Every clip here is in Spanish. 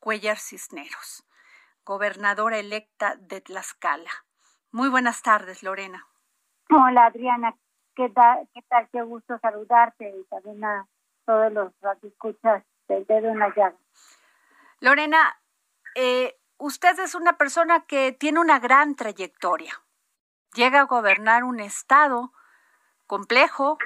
Cuellar Cisneros, gobernadora electa de Tlaxcala. Muy buenas tardes, Lorena. Hola, Adriana. ¿Qué tal? ¿Qué tal? Qué gusto saludarte y también a todos los que escuchas del dedo en la llaga. Lorena, eh, usted es una persona que tiene una gran trayectoria. Llega a gobernar un estado complejo,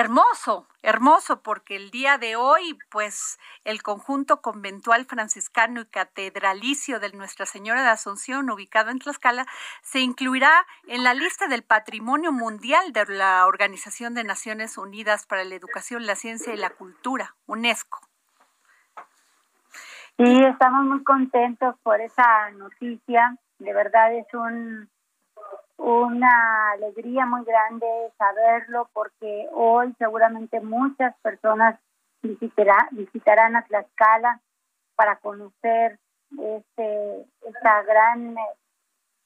hermoso, hermoso, porque el día de hoy, pues el conjunto conventual franciscano y catedralicio de Nuestra Señora de Asunción, ubicado en Tlaxcala, se incluirá en la lista del Patrimonio Mundial de la Organización de Naciones Unidas para la Educación, la Ciencia y la Cultura, UNESCO. Sí, estamos muy contentos por esa noticia. De verdad es un una alegría muy grande saberlo porque hoy seguramente muchas personas visitará, visitarán a Tlaxcala para conocer este esta gran eh,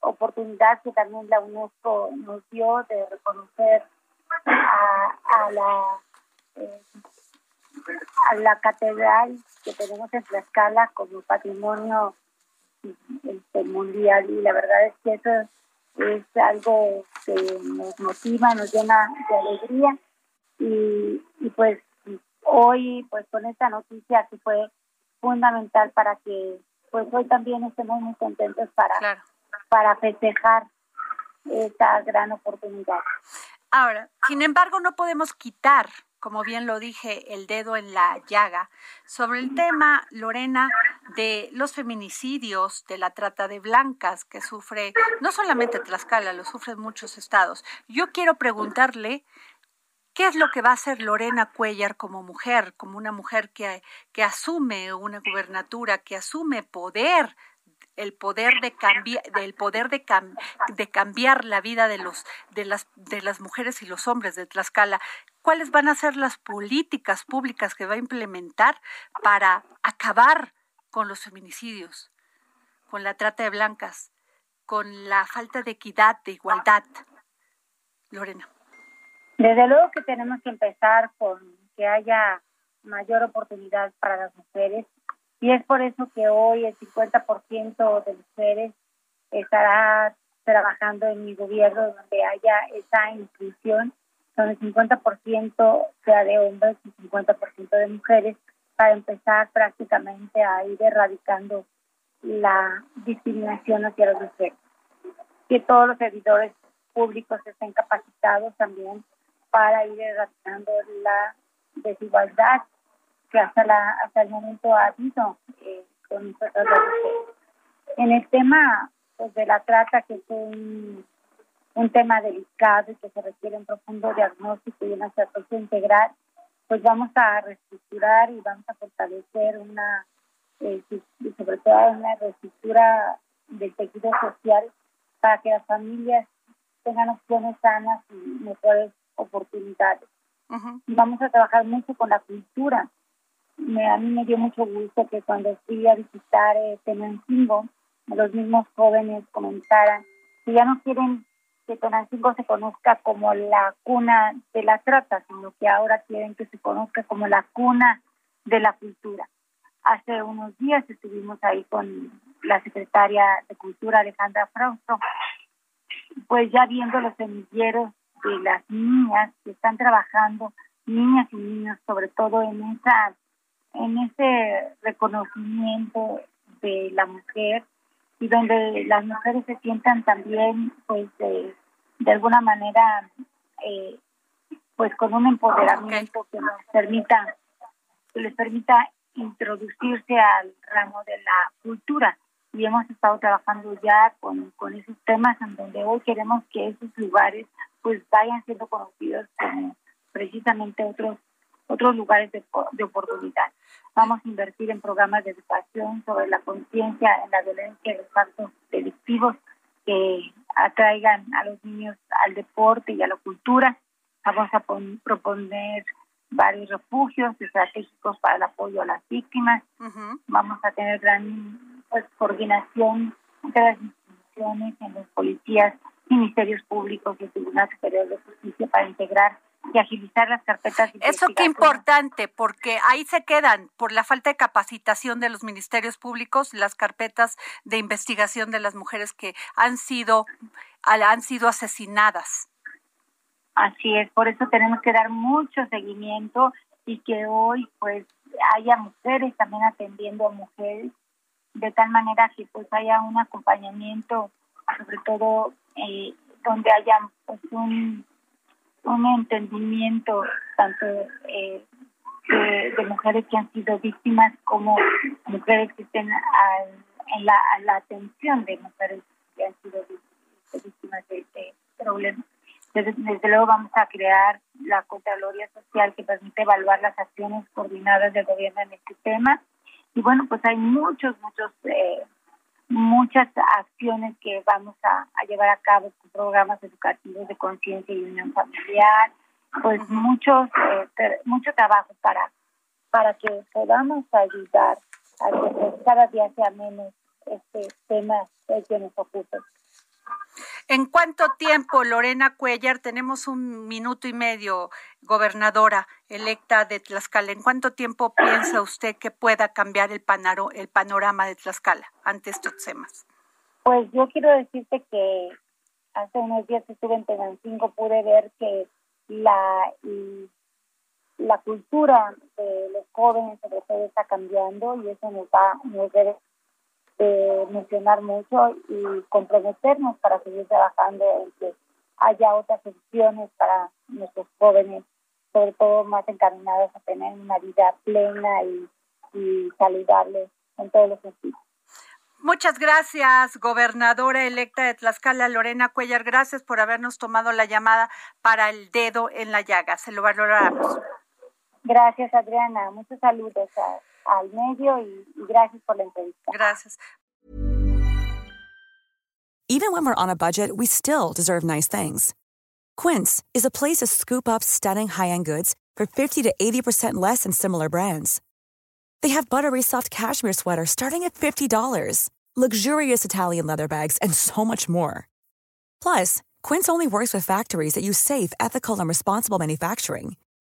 oportunidad que también la UNESCO nos dio de reconocer a, la eh, a la catedral que tenemos en Tlaxcala como patrimonio este, mundial. Y la verdad es que eso es algo que nos motiva, nos llena de alegría y, y pues hoy pues con esta noticia que fue fundamental para que pues hoy también estemos muy contentos para para festejar esta gran oportunidad. Ahora, sin embargo, no podemos quitar como bien lo dije, el dedo en la llaga, sobre el tema, Lorena, de los feminicidios, de la trata de blancas que sufre no solamente Tlaxcala, lo sufren muchos estados. Yo quiero preguntarle ¿Qué es lo que va a hacer Lorena Cuellar como mujer, como una mujer que, que asume una gubernatura, que asume poder el poder de cambiar del poder de, de cambiar la vida de los de las de las mujeres y los hombres de Tlaxcala cuáles van a ser las políticas públicas que va a implementar para acabar con los feminicidios con la trata de blancas con la falta de equidad de igualdad. Lorena. Desde luego que tenemos que empezar con que haya mayor oportunidad para las mujeres y es por eso que hoy el 50% de mujeres estará trabajando en mi gobierno donde haya esa inclusión, donde el 50% sea de hombres y 50% de mujeres, para empezar prácticamente a ir erradicando la discriminación hacia las mujeres. Que todos los servidores públicos estén capacitados también para ir erradicando la desigualdad que hasta la hasta el momento ha habido eh, con nosotros En el tema pues, de la trata, que es un, un tema delicado y que se requiere un profundo diagnóstico y una estrategia integral, pues vamos a reestructurar y vamos a fortalecer una, eh, sobre todo una reestructura del tejido social para que las familias tengan opciones sanas y mejores oportunidades. Vamos a trabajar mucho con la cultura, me, a mí me dio mucho gusto que cuando fui a visitar eh, Tenancingo, los mismos jóvenes comentaran que ya no quieren que Tenancingo se conozca como la cuna de la trata, sino que ahora quieren que se conozca como la cuna de la cultura. Hace unos días estuvimos ahí con la secretaria de Cultura, Alejandra Frausto, pues ya viendo los semilleros de las niñas que están trabajando, niñas y niños, sobre todo en esas en ese reconocimiento de la mujer y donde las mujeres se sientan también pues de, de alguna manera eh, pues con un empoderamiento que nos permita que les permita introducirse al ramo de la cultura. Y hemos estado trabajando ya con, con esos temas en donde hoy queremos que esos lugares pues vayan siendo conocidos como precisamente otros otros lugares de, de oportunidad. Vamos a invertir en programas de educación sobre la conciencia en la violencia y los actos delictivos que atraigan a los niños al deporte y a la cultura. Vamos a proponer varios refugios estratégicos para el apoyo a las víctimas. Vamos a tener gran pues, coordinación entre las instituciones, en los policías, ministerios públicos y el Tribunal Superior de Justicia para integrar y agilizar las carpetas. Eso qué importante, porque ahí se quedan, por la falta de capacitación de los ministerios públicos, las carpetas de investigación de las mujeres que han sido, han sido asesinadas. Así es, por eso tenemos que dar mucho seguimiento y que hoy pues haya mujeres también atendiendo a mujeres, de tal manera que pues haya un acompañamiento, sobre todo eh, donde haya pues un un entendimiento tanto eh, de, mujeres que han sido víctimas como mujeres que estén en la, la, atención de mujeres que han sido víctimas de este problema. Desde, desde, luego vamos a crear la Contraloría Social que permite evaluar las acciones coordinadas del gobierno en este tema. Y bueno, pues hay muchos, muchos eh, muchas acciones que vamos a, llevar a cabo con programas educativos de conciencia y unión familiar, pues muchos eh, mucho trabajo para para que podamos ayudar a que cada día sea menos este tema que nos ocupa. ¿En cuánto tiempo, Lorena Cuellar, tenemos un minuto y medio, gobernadora electa de Tlaxcala, ¿en cuánto tiempo piensa usted que pueda cambiar el, panaro, el panorama de Tlaxcala ante estos temas? Pues yo quiero decirte que hace unos días estuve en Tenancingo, pude ver que la, cultura de los jóvenes sobre está cambiando y eso nos va, nos debe eh, mencionar mucho y comprometernos para seguir trabajando en que haya otras opciones para nuestros jóvenes, sobre todo más encaminados a tener una vida plena y, y saludable en todos los sentidos. Muchas gracias, gobernadora electa de Tlaxcala, Lorena Cuellar. Gracias por habernos tomado la llamada para el dedo en la llaga. Se lo valoramos. Gracias, Adriana. Muchos saludos al medio y, y gracias por la entrevista. Gracias. Even when we're on a budget, we still deserve nice things. Quince is a place to scoop up stunning high-end goods for 50 to 80% less than similar brands. They have buttery soft cashmere sweaters starting at $50, luxurious Italian leather bags, and so much more. Plus, Quince only works with factories that use safe, ethical, and responsible manufacturing.